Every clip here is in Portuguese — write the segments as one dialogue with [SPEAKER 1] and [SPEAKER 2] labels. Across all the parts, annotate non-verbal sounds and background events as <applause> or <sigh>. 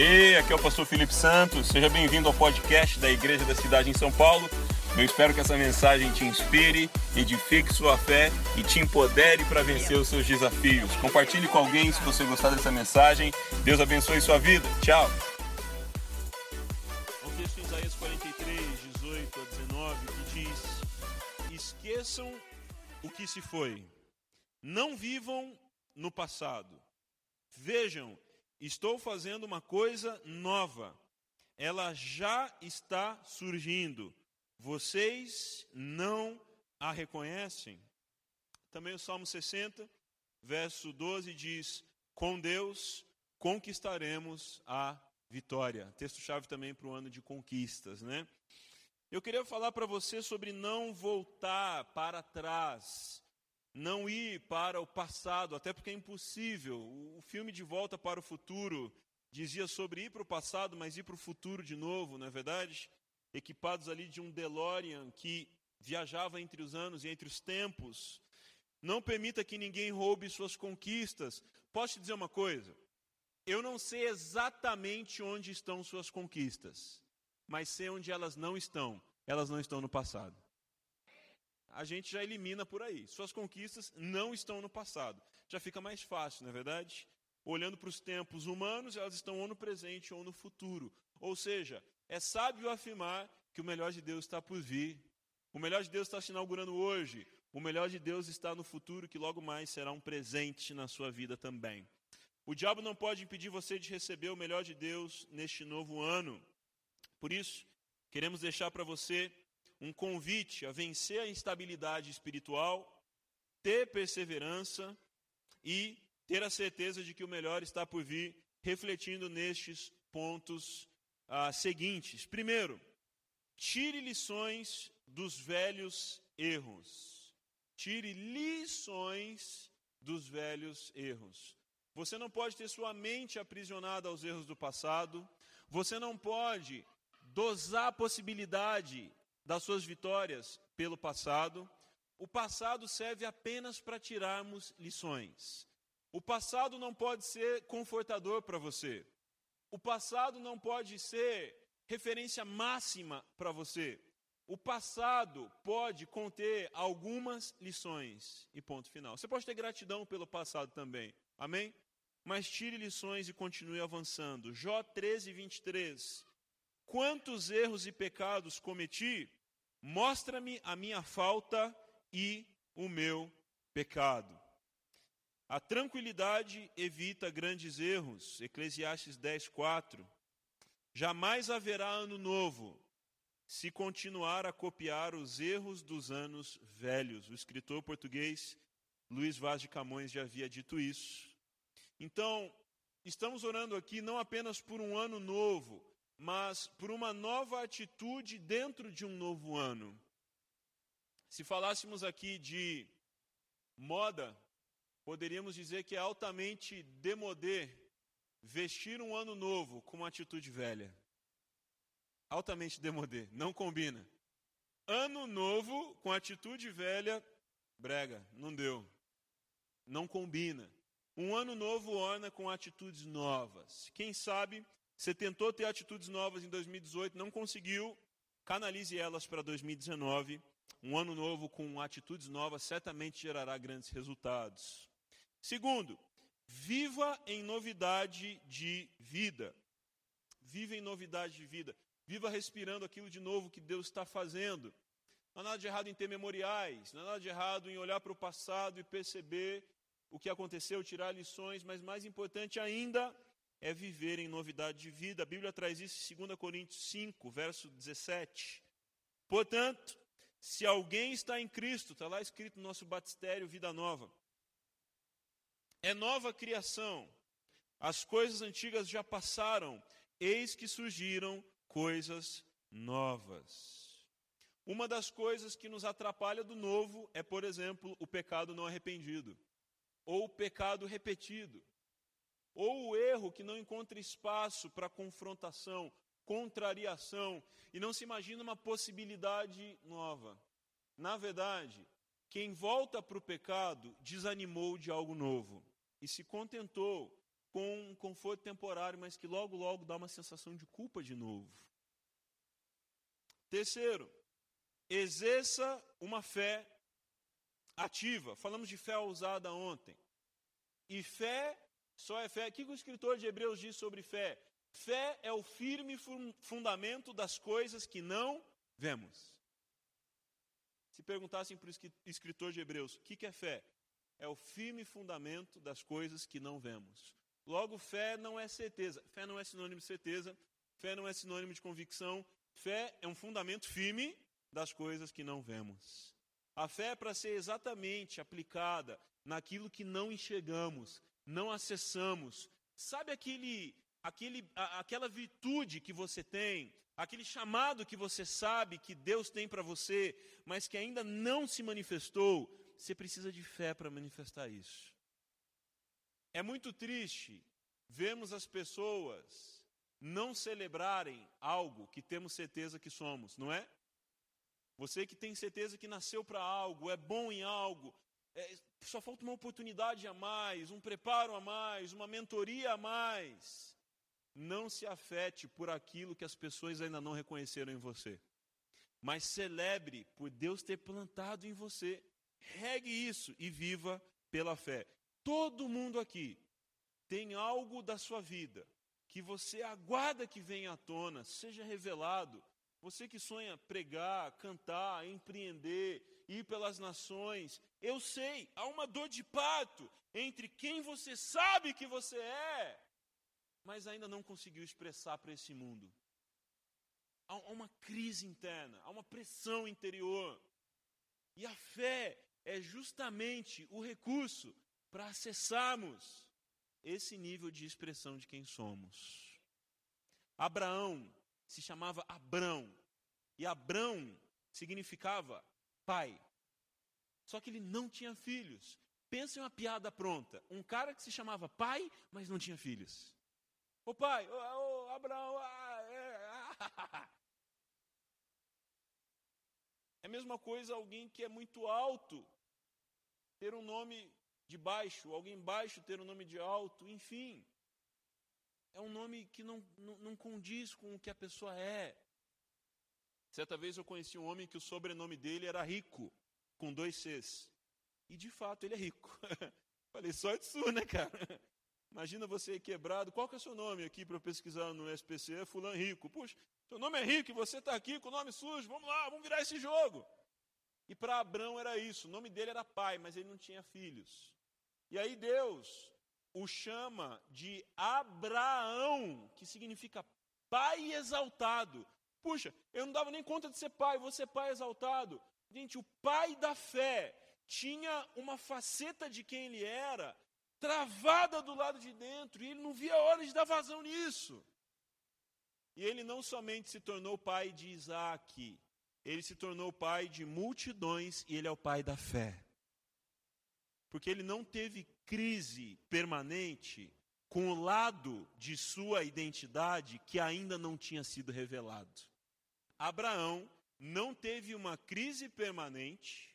[SPEAKER 1] Ei, aqui é o pastor Felipe Santos. Seja bem-vindo ao podcast da Igreja da Cidade em São Paulo. Eu espero que essa mensagem te inspire, edifique sua fé e te empodere para vencer os seus desafios. Compartilhe com alguém se você gostar dessa mensagem. Deus abençoe sua vida. Tchau.
[SPEAKER 2] Um texto em Isaías 43, 18 a 19, que diz: Esqueçam o que se foi, não vivam no passado. Vejam, Estou fazendo uma coisa nova. Ela já está surgindo. Vocês não a reconhecem? Também o Salmo 60, verso 12 diz: Com Deus conquistaremos a vitória. Texto-chave também para o ano de conquistas, né? Eu queria falar para você sobre não voltar para trás não ir para o passado, até porque é impossível. O filme De Volta para o Futuro dizia sobre ir para o passado, mas ir para o futuro de novo, não é verdade? Equipados ali de um DeLorean que viajava entre os anos e entre os tempos. Não permita que ninguém roube suas conquistas. Posso te dizer uma coisa? Eu não sei exatamente onde estão suas conquistas, mas sei onde elas não estão. Elas não estão no passado a gente já elimina por aí. Suas conquistas não estão no passado. Já fica mais fácil, não é verdade? Olhando para os tempos humanos, elas estão ou no presente ou no futuro. Ou seja, é sábio afirmar que o melhor de Deus está por vir. O melhor de Deus está se inaugurando hoje. O melhor de Deus está no futuro, que logo mais será um presente na sua vida também. O diabo não pode impedir você de receber o melhor de Deus neste novo ano. Por isso, queremos deixar para você um convite a vencer a instabilidade espiritual, ter perseverança e ter a certeza de que o melhor está por vir, refletindo nestes pontos ah, seguintes. Primeiro, tire lições dos velhos erros. Tire lições dos velhos erros. Você não pode ter sua mente aprisionada aos erros do passado. Você não pode dosar a possibilidade das suas vitórias pelo passado. O passado serve apenas para tirarmos lições. O passado não pode ser confortador para você. O passado não pode ser referência máxima para você. O passado pode conter algumas lições e ponto final. Você pode ter gratidão pelo passado também. Amém? Mas tire lições e continue avançando. Jó 13, 23. Quantos erros e pecados cometi Mostra-me a minha falta e o meu pecado. A tranquilidade evita grandes erros. Eclesiastes 10, 4. Jamais haverá ano novo se continuar a copiar os erros dos anos velhos. O escritor português Luiz Vaz de Camões já havia dito isso. Então, estamos orando aqui não apenas por um ano novo, mas por uma nova atitude dentro de um novo ano. Se falássemos aqui de moda, poderíamos dizer que é altamente demodé vestir um ano novo com uma atitude velha. Altamente demodé, não combina. Ano novo com atitude velha, brega, não deu. Não combina. Um ano novo orna com atitudes novas. Quem sabe você tentou ter atitudes novas em 2018, não conseguiu, canalize elas para 2019. Um ano novo com atitudes novas certamente gerará grandes resultados. Segundo, viva em novidade de vida. Viva em novidade de vida. Viva respirando aquilo de novo que Deus está fazendo. Não há nada de errado em ter memoriais, não há nada de errado em olhar para o passado e perceber o que aconteceu, tirar lições, mas mais importante ainda é viver em novidade de vida. A Bíblia traz isso em 2 Coríntios 5, verso 17. Portanto, se alguém está em Cristo, está lá escrito no nosso batistério Vida Nova, é nova criação. As coisas antigas já passaram, eis que surgiram coisas novas. Uma das coisas que nos atrapalha do novo é, por exemplo, o pecado não arrependido, ou o pecado repetido ou o erro que não encontra espaço para confrontação, contrariação e não se imagina uma possibilidade nova. Na verdade, quem volta para o pecado desanimou de algo novo e se contentou com um conforto temporário, mas que logo, logo dá uma sensação de culpa de novo. Terceiro, exerça uma fé ativa. Falamos de fé ousada ontem. E fé só é fé. O que o escritor de Hebreus diz sobre fé? Fé é o firme fundamento das coisas que não vemos. Se perguntassem para o escritor de Hebreus, o que é fé? É o firme fundamento das coisas que não vemos. Logo, fé não é certeza. Fé não é sinônimo de certeza. Fé não é sinônimo de convicção. Fé é um fundamento firme das coisas que não vemos. A fé é para ser exatamente aplicada naquilo que não enxergamos, não acessamos. Sabe aquele, aquele, aquela virtude que você tem, aquele chamado que você sabe que Deus tem para você, mas que ainda não se manifestou? Você precisa de fé para manifestar isso. É muito triste vermos as pessoas não celebrarem algo que temos certeza que somos, não é? Você que tem certeza que nasceu para algo, é bom em algo, é, só falta uma oportunidade a mais, um preparo a mais, uma mentoria a mais. Não se afete por aquilo que as pessoas ainda não reconheceram em você. Mas celebre por Deus ter plantado em você. Regue isso e viva pela fé. Todo mundo aqui tem algo da sua vida que você aguarda que venha à tona, seja revelado. Você que sonha pregar, cantar, empreender, ir pelas nações, eu sei, há uma dor de parto entre quem você sabe que você é, mas ainda não conseguiu expressar para esse mundo. Há uma crise interna, há uma pressão interior. E a fé é justamente o recurso para acessarmos esse nível de expressão de quem somos. Abraão se chamava Abrão, e Abrão significava pai. Só que ele não tinha filhos. Pensa em uma piada pronta. Um cara que se chamava pai, mas não tinha filhos. Ô pai, ô, ô Abraão. Ah, é, ah. <laughs> é a mesma coisa alguém que é muito alto ter um nome de baixo, alguém baixo ter um nome de alto, enfim. É um nome que não, não, não condiz com o que a pessoa é. Certa vez eu conheci um homem que o sobrenome dele era Rico, com dois Cs. E de fato ele é rico. <laughs> Falei, sorte sua, né, cara? <laughs> Imagina você quebrado. Qual que é o seu nome aqui para eu pesquisar no SPC? É Rico. Puxa, seu nome é rico e você está aqui com o nome sujo. Vamos lá, vamos virar esse jogo. E para Abraão era isso. O nome dele era pai, mas ele não tinha filhos. E aí Deus o chama de Abraão, que significa pai exaltado. Puxa, eu não dava nem conta de ser pai, vou ser pai exaltado. Gente, o pai da fé tinha uma faceta de quem ele era travada do lado de dentro, e ele não via hora de dar vazão nisso. E ele não somente se tornou pai de Isaac, ele se tornou pai de multidões e ele é o pai da fé porque ele não teve crise permanente com o lado de sua identidade que ainda não tinha sido revelado. Abraão não teve uma crise permanente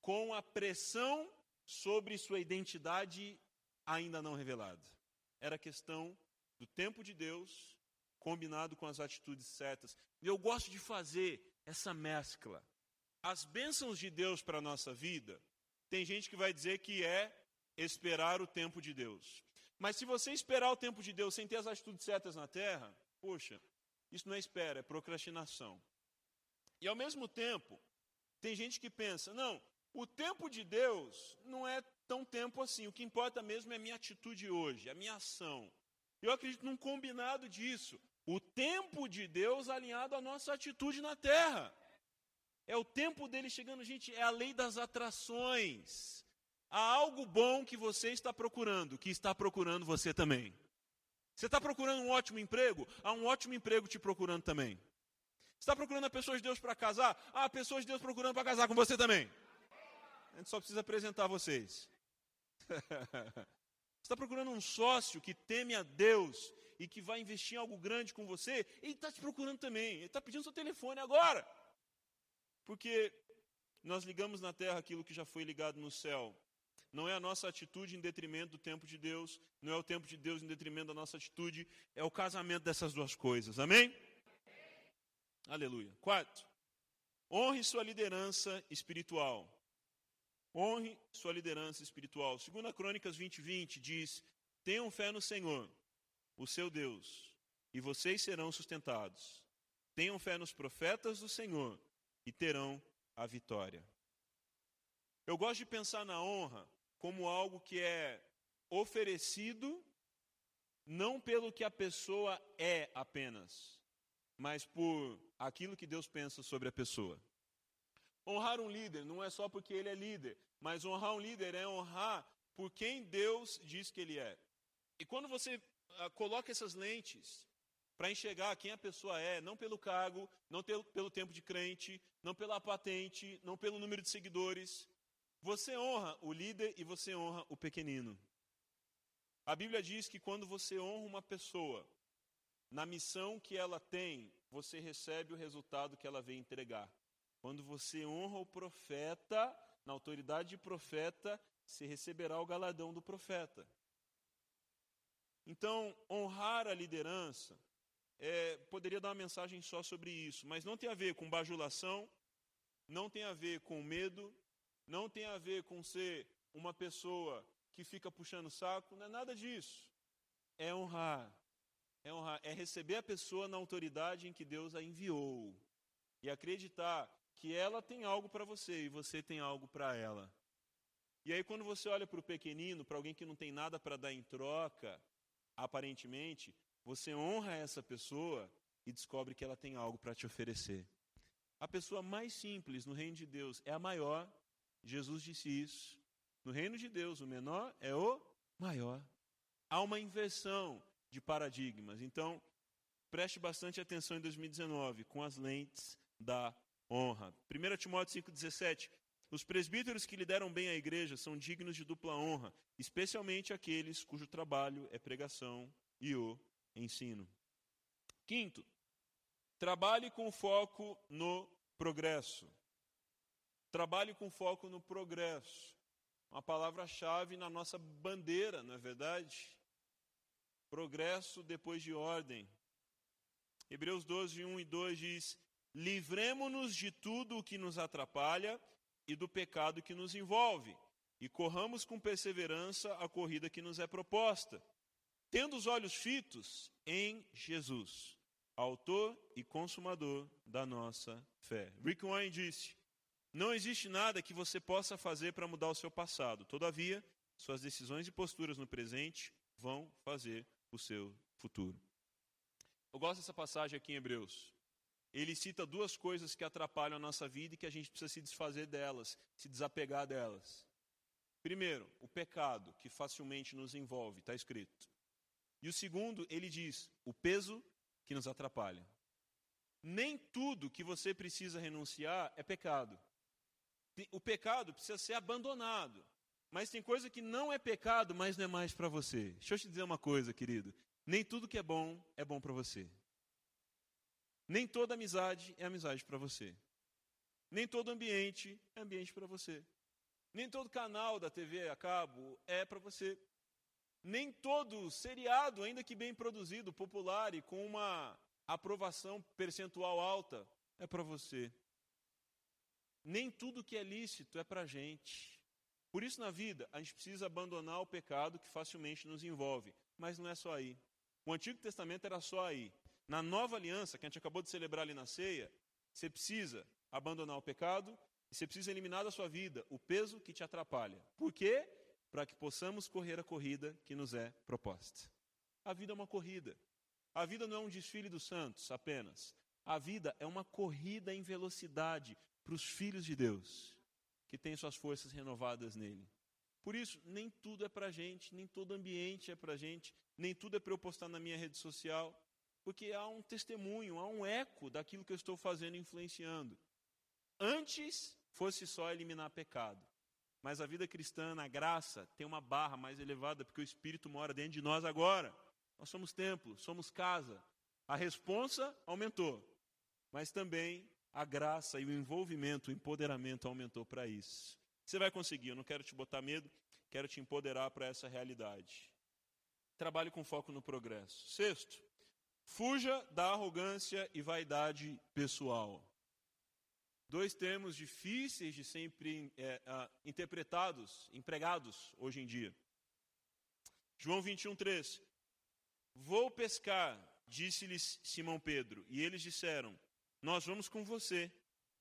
[SPEAKER 2] com a pressão sobre sua identidade ainda não revelada. Era questão do tempo de Deus combinado com as atitudes certas. E eu gosto de fazer essa mescla. As bênçãos de Deus para a nossa vida tem gente que vai dizer que é esperar o tempo de Deus. Mas se você esperar o tempo de Deus sem ter as atitudes certas na terra, poxa, isso não é espera, é procrastinação. E ao mesmo tempo, tem gente que pensa, não, o tempo de Deus não é tão tempo assim, o que importa mesmo é a minha atitude hoje, a minha ação. Eu acredito num combinado disso. O tempo de Deus alinhado à nossa atitude na terra. É o tempo dele chegando, gente, é a lei das atrações. Há algo bom que você está procurando, que está procurando você também. Você está procurando um ótimo emprego? Há um ótimo emprego te procurando também. Você está procurando a pessoa de Deus para casar? Há pessoas de Deus procurando para casar com você também. A gente só precisa apresentar vocês. <laughs> Você está procurando um sócio que teme a Deus e que vai investir em algo grande com você? Ele está te procurando também. Ele está pedindo seu telefone agora. Porque nós ligamos na terra aquilo que já foi ligado no céu. Não é a nossa atitude em detrimento do tempo de Deus, não é o tempo de Deus em detrimento da nossa atitude, é o casamento dessas duas coisas. Amém? Aleluia. Quarto, honre sua liderança espiritual. Honre sua liderança espiritual. Segunda Crônicas 20, 20 diz: Tenham fé no Senhor, o seu Deus, e vocês serão sustentados. Tenham fé nos profetas do Senhor e terão a vitória. Eu gosto de pensar na honra como algo que é oferecido não pelo que a pessoa é apenas, mas por aquilo que Deus pensa sobre a pessoa. Honrar um líder não é só porque ele é líder, mas honrar um líder é honrar por quem Deus diz que ele é. E quando você ah, coloca essas lentes para enxergar quem a pessoa é, não pelo cargo, não pelo tempo de crente, não pela patente, não pelo número de seguidores, você honra o líder e você honra o pequenino. A Bíblia diz que quando você honra uma pessoa na missão que ela tem, você recebe o resultado que ela vem entregar. Quando você honra o profeta, na autoridade de profeta, você receberá o galardão do profeta. Então, honrar a liderança é, poderia dar uma mensagem só sobre isso, mas não tem a ver com bajulação, não tem a ver com medo, não tem a ver com ser uma pessoa que fica puxando saco, não é nada disso. É honrar. É honrar, é receber a pessoa na autoridade em que Deus a enviou e acreditar que ela tem algo para você e você tem algo para ela. E aí, quando você olha para o pequenino, para alguém que não tem nada para dar em troca, aparentemente, você honra essa pessoa e descobre que ela tem algo para te oferecer. A pessoa mais simples no reino de Deus é a maior. Jesus disse isso. No reino de Deus, o menor é o maior. Há uma inversão de paradigmas. Então, preste bastante atenção em 2019 com as lentes da honra. 1 Timóteo 5,17. Os presbíteros que lideram bem a igreja são dignos de dupla honra, especialmente aqueles cujo trabalho é pregação e o ensino. Quinto, trabalhe com foco no progresso. Trabalhe com foco no progresso. Uma palavra-chave na nossa bandeira, não é verdade? Progresso depois de ordem. Hebreus 12, 1 e 2 diz: Livremos-nos de tudo o que nos atrapalha e do pecado que nos envolve, e corramos com perseverança a corrida que nos é proposta, tendo os olhos fitos em Jesus, autor e consumador da nossa fé. Rick Warren disse: Não existe nada que você possa fazer para mudar o seu passado, todavia, suas decisões e posturas no presente vão fazer o seu futuro. Eu gosto dessa passagem aqui em Hebreus ele cita duas coisas que atrapalham a nossa vida e que a gente precisa se desfazer delas, se desapegar delas. Primeiro, o pecado, que facilmente nos envolve, está escrito. E o segundo, ele diz, o peso que nos atrapalha. Nem tudo que você precisa renunciar é pecado. O pecado precisa ser abandonado. Mas tem coisa que não é pecado, mas não é mais para você. Deixa eu te dizer uma coisa, querido. Nem tudo que é bom é bom para você. Nem toda amizade é amizade para você. Nem todo ambiente é ambiente para você. Nem todo canal da TV a cabo é para você. Nem todo seriado, ainda que bem produzido, popular e com uma aprovação percentual alta, é para você. Nem tudo que é lícito é para a gente. Por isso, na vida, a gente precisa abandonar o pecado que facilmente nos envolve. Mas não é só aí. O Antigo Testamento era só aí. Na nova aliança, que a gente acabou de celebrar ali na ceia, você precisa abandonar o pecado e você precisa eliminar da sua vida o peso que te atrapalha. Por quê? Para que possamos correr a corrida que nos é proposta. A vida é uma corrida. A vida não é um desfile dos santos apenas. A vida é uma corrida em velocidade para os filhos de Deus, que têm suas forças renovadas nele. Por isso, nem tudo é para a gente, nem todo ambiente é para a gente, nem tudo é para eu postar na minha rede social, porque há um testemunho, há um eco daquilo que eu estou fazendo influenciando. Antes fosse só eliminar pecado. Mas a vida cristã, na graça, tem uma barra mais elevada, porque o Espírito mora dentro de nós agora. Nós somos templo, somos casa. A responsa aumentou, mas também a graça e o envolvimento, o empoderamento aumentou para isso. Você vai conseguir, eu não quero te botar medo. quero te empoderar para essa realidade. Trabalhe com foco no progresso. Sexto, fuja da arrogância e vaidade pessoal. Dois termos difíceis de sempre é, interpretados, empregados hoje em dia. João 21, 3. Vou pescar, disse-lhes Simão Pedro, e eles disseram: Nós vamos com você.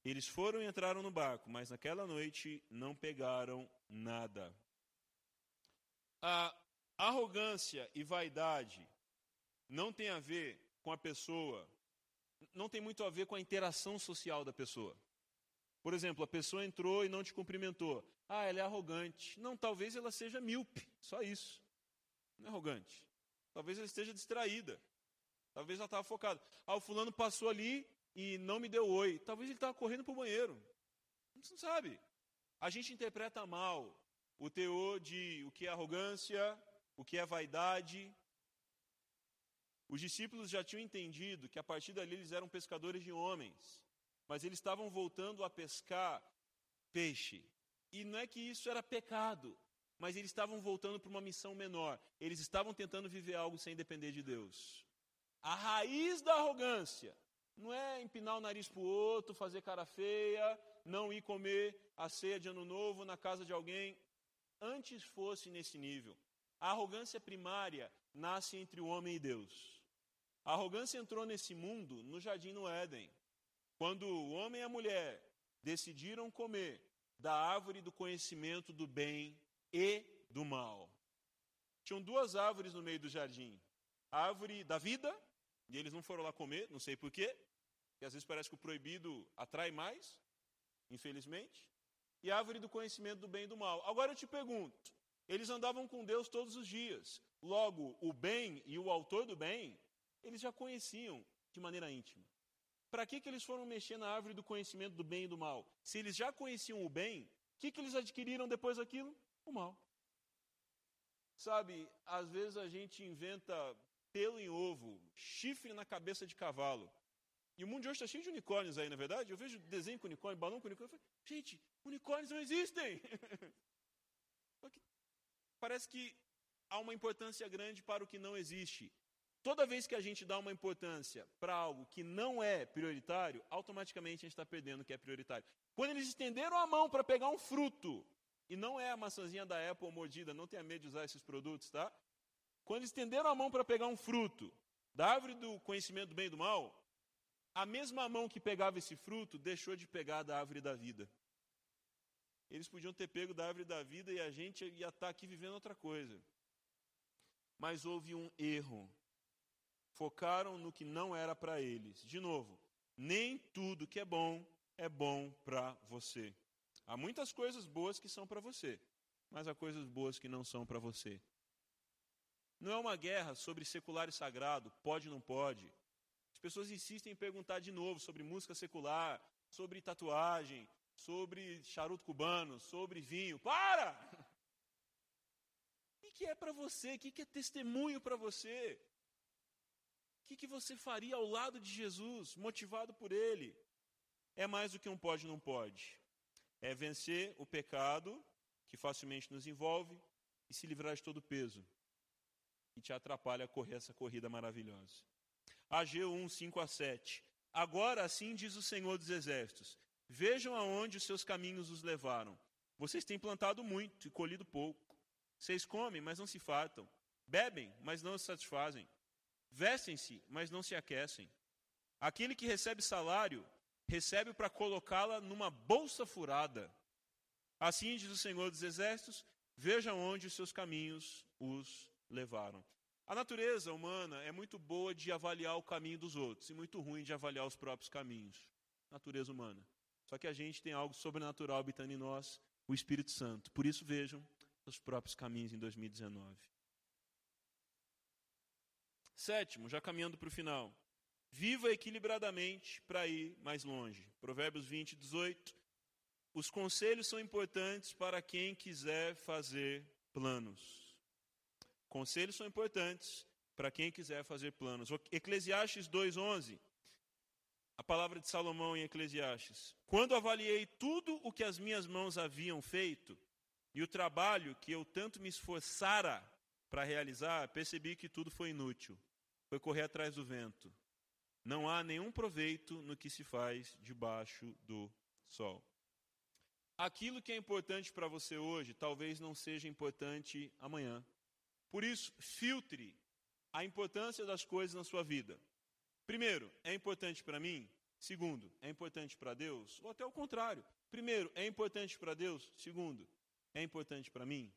[SPEAKER 2] Eles foram e entraram no barco, mas naquela noite não pegaram nada. A arrogância e vaidade não tem a ver com a pessoa, não tem muito a ver com a interação social da pessoa. Por exemplo, a pessoa entrou e não te cumprimentou. Ah, ela é arrogante. Não, talvez ela seja míope, só isso. Não é arrogante. Talvez ela esteja distraída. Talvez ela estava focada. Ah, o fulano passou ali e não me deu oi. Talvez ele estava correndo para o banheiro. Você não sabe. A gente interpreta mal o teor de o que é arrogância, o que é vaidade. Os discípulos já tinham entendido que a partir dali eles eram pescadores de homens, mas eles estavam voltando a pescar peixe. E não é que isso era pecado, mas eles estavam voltando para uma missão menor. Eles estavam tentando viver algo sem depender de Deus. A raiz da arrogância não é empinar o nariz para o outro, fazer cara feia, não ir comer a ceia de ano novo na casa de alguém. Antes fosse nesse nível. A arrogância primária nasce entre o homem e Deus. A arrogância entrou nesse mundo no jardim no Éden, quando o homem e a mulher decidiram comer da árvore do conhecimento do bem e do mal. Tinham duas árvores no meio do jardim: a árvore da vida, e eles não foram lá comer, não sei porquê, e às vezes parece que o proibido atrai mais, infelizmente, e a árvore do conhecimento do bem e do mal. Agora eu te pergunto: eles andavam com Deus todos os dias. Logo, o bem e o autor do bem, eles já conheciam de maneira íntima. Para que, que eles foram mexer na árvore do conhecimento do bem e do mal? Se eles já conheciam o bem, o que, que eles adquiriram depois daquilo? O mal. Sabe, às vezes a gente inventa pelo em ovo, chifre na cabeça de cavalo. E o mundo de hoje está cheio de unicórnios aí, na é verdade? Eu vejo desenho com unicórnio, balão com unicórnio. Eu falo, gente, unicórnios não existem. <laughs> parece que há uma importância grande para o que não existe. Toda vez que a gente dá uma importância para algo que não é prioritário, automaticamente a gente está perdendo o que é prioritário. Quando eles estenderam a mão para pegar um fruto, e não é a maçãzinha da Apple mordida, não tenha medo de usar esses produtos, tá? Quando estenderam a mão para pegar um fruto da árvore do conhecimento do bem e do mal, a mesma mão que pegava esse fruto deixou de pegar da árvore da vida. Eles podiam ter pego da árvore da vida e a gente ia estar tá aqui vivendo outra coisa. Mas houve um erro. Focaram no que não era para eles. De novo, nem tudo que é bom é bom para você. Há muitas coisas boas que são para você, mas há coisas boas que não são para você. Não é uma guerra sobre secular e sagrado, pode ou não pode. As pessoas insistem em perguntar de novo sobre música secular, sobre tatuagem, sobre charuto cubano, sobre vinho. Para! <laughs> O que é para você? O que é testemunho para você? O que você faria ao lado de Jesus, motivado por Ele? É mais do que um pode não pode. É vencer o pecado que facilmente nos envolve e se livrar de todo o peso que te atrapalha a correr essa corrida maravilhosa. Ageu 1, 5 a 7. Agora assim diz o Senhor dos Exércitos: Vejam aonde os seus caminhos os levaram. Vocês têm plantado muito e colhido pouco. Vocês comem, mas não se fartam. Bebem, mas não se satisfazem. Vestem-se, mas não se aquecem. Aquele que recebe salário, recebe para colocá-la numa bolsa furada. Assim diz o Senhor dos Exércitos: vejam onde os seus caminhos os levaram. A natureza humana é muito boa de avaliar o caminho dos outros e muito ruim de avaliar os próprios caminhos. Natureza humana. Só que a gente tem algo sobrenatural habitando em nós, o Espírito Santo. Por isso vejam os próprios caminhos em 2019. Sétimo, já caminhando para o final. Viva equilibradamente para ir mais longe. Provérbios 20, 18. Os conselhos são importantes para quem quiser fazer planos. Conselhos são importantes para quem quiser fazer planos. Eclesiastes 2:11. A palavra de Salomão em Eclesiastes. Quando avaliei tudo o que as minhas mãos haviam feito, E o trabalho que eu tanto me esforçara para realizar, percebi que tudo foi inútil. Foi correr atrás do vento. Não há nenhum proveito no que se faz debaixo do sol. Aquilo que é importante para você hoje talvez não seja importante amanhã. Por isso, filtre a importância das coisas na sua vida. Primeiro, é importante para mim? Segundo, é importante para Deus? Ou até o contrário. Primeiro, é importante para Deus? Segundo, é importante para mim?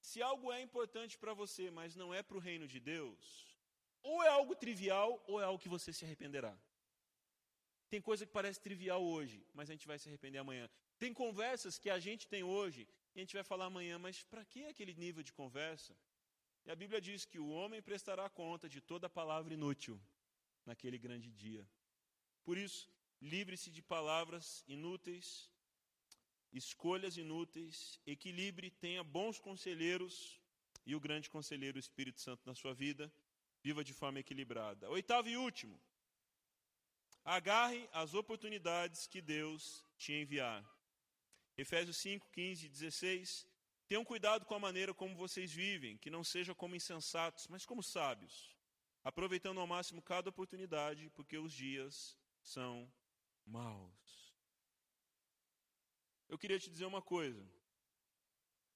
[SPEAKER 2] Se algo é importante para você, mas não é para o reino de Deus, ou é algo trivial, ou é algo que você se arrependerá. Tem coisa que parece trivial hoje, mas a gente vai se arrepender amanhã. Tem conversas que a gente tem hoje e a gente vai falar amanhã, mas para que aquele nível de conversa? E a Bíblia diz que o homem prestará conta de toda palavra inútil naquele grande dia. Por isso, livre-se de palavras inúteis, escolhas inúteis, equilibre, tenha bons conselheiros e o grande conselheiro, o Espírito Santo, na sua vida. Viva de forma equilibrada. Oitavo e último. Agarre as oportunidades que Deus te enviar. Efésios 5, 15 e 16. Tenham cuidado com a maneira como vocês vivem, que não seja como insensatos, mas como sábios, aproveitando ao máximo cada oportunidade, porque os dias são maus. Eu queria te dizer uma coisa.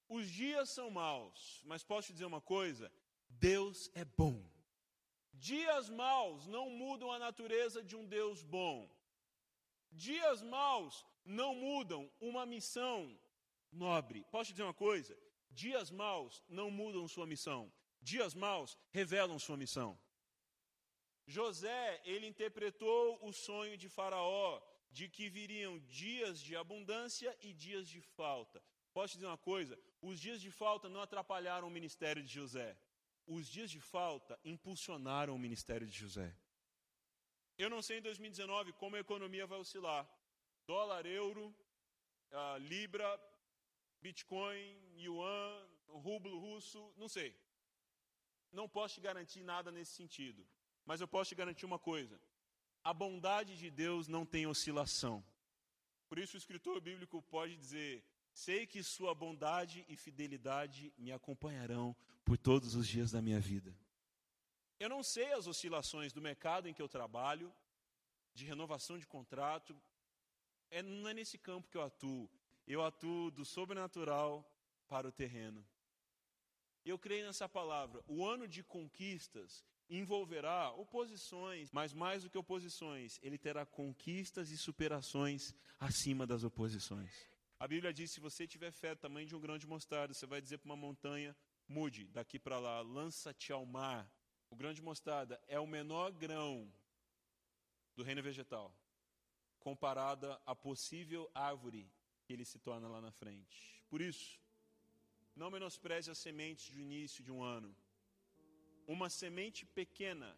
[SPEAKER 2] Os dias são maus, mas posso te dizer uma coisa? Deus é bom. Dias maus não mudam a natureza de um Deus bom. Dias maus não mudam uma missão nobre. Posso te dizer uma coisa? Dias maus não mudam sua missão. Dias maus revelam sua missão. José, ele interpretou o sonho de Faraó de que viriam dias de abundância e dias de falta. Posso te dizer uma coisa? Os dias de falta não atrapalharam o ministério de José. Os dias de falta impulsionaram o ministério de José. Eu não sei em 2019 como a economia vai oscilar dólar, euro, libra, bitcoin, yuan, rublo russo, não sei. Não posso te garantir nada nesse sentido. Mas eu posso te garantir uma coisa: a bondade de Deus não tem oscilação. Por isso o escritor bíblico pode dizer: Sei que sua bondade e fidelidade me acompanharão por todos os dias da minha vida. Eu não sei as oscilações do mercado em que eu trabalho, de renovação de contrato, é, não é nesse campo que eu atuo. Eu atuo do sobrenatural para o terreno. Eu creio nessa palavra. O ano de conquistas envolverá oposições, mas mais do que oposições, ele terá conquistas e superações acima das oposições. A Bíblia diz: se você tiver fé do tamanho de um grão de mostarda, você vai dizer para uma montanha: mude daqui para lá, lança-te ao mar. O grão de mostarda é o menor grão do reino vegetal comparada à possível árvore que ele se torna lá na frente. Por isso, não menospreze as sementes de início de um ano. Uma semente pequena,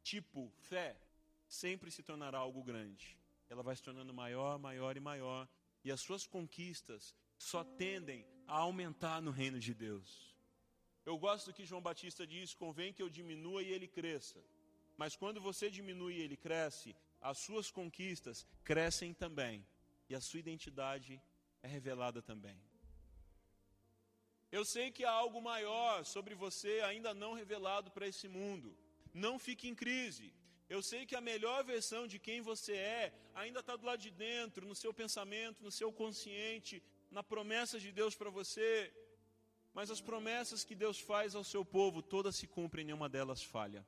[SPEAKER 2] tipo fé, sempre se tornará algo grande. Ela vai se tornando maior, maior e maior, e as suas conquistas só tendem a aumentar no reino de Deus. Eu gosto do que João Batista diz: convém que eu diminua e ele cresça. Mas quando você diminui e ele cresce, as suas conquistas crescem também e a sua identidade é revelada também. Eu sei que há algo maior sobre você ainda não revelado para esse mundo. Não fique em crise. Eu sei que a melhor versão de quem você é ainda está do lado de dentro, no seu pensamento, no seu consciente, na promessa de Deus para você. Mas as promessas que Deus faz ao seu povo, todas se cumprem, nenhuma delas falha.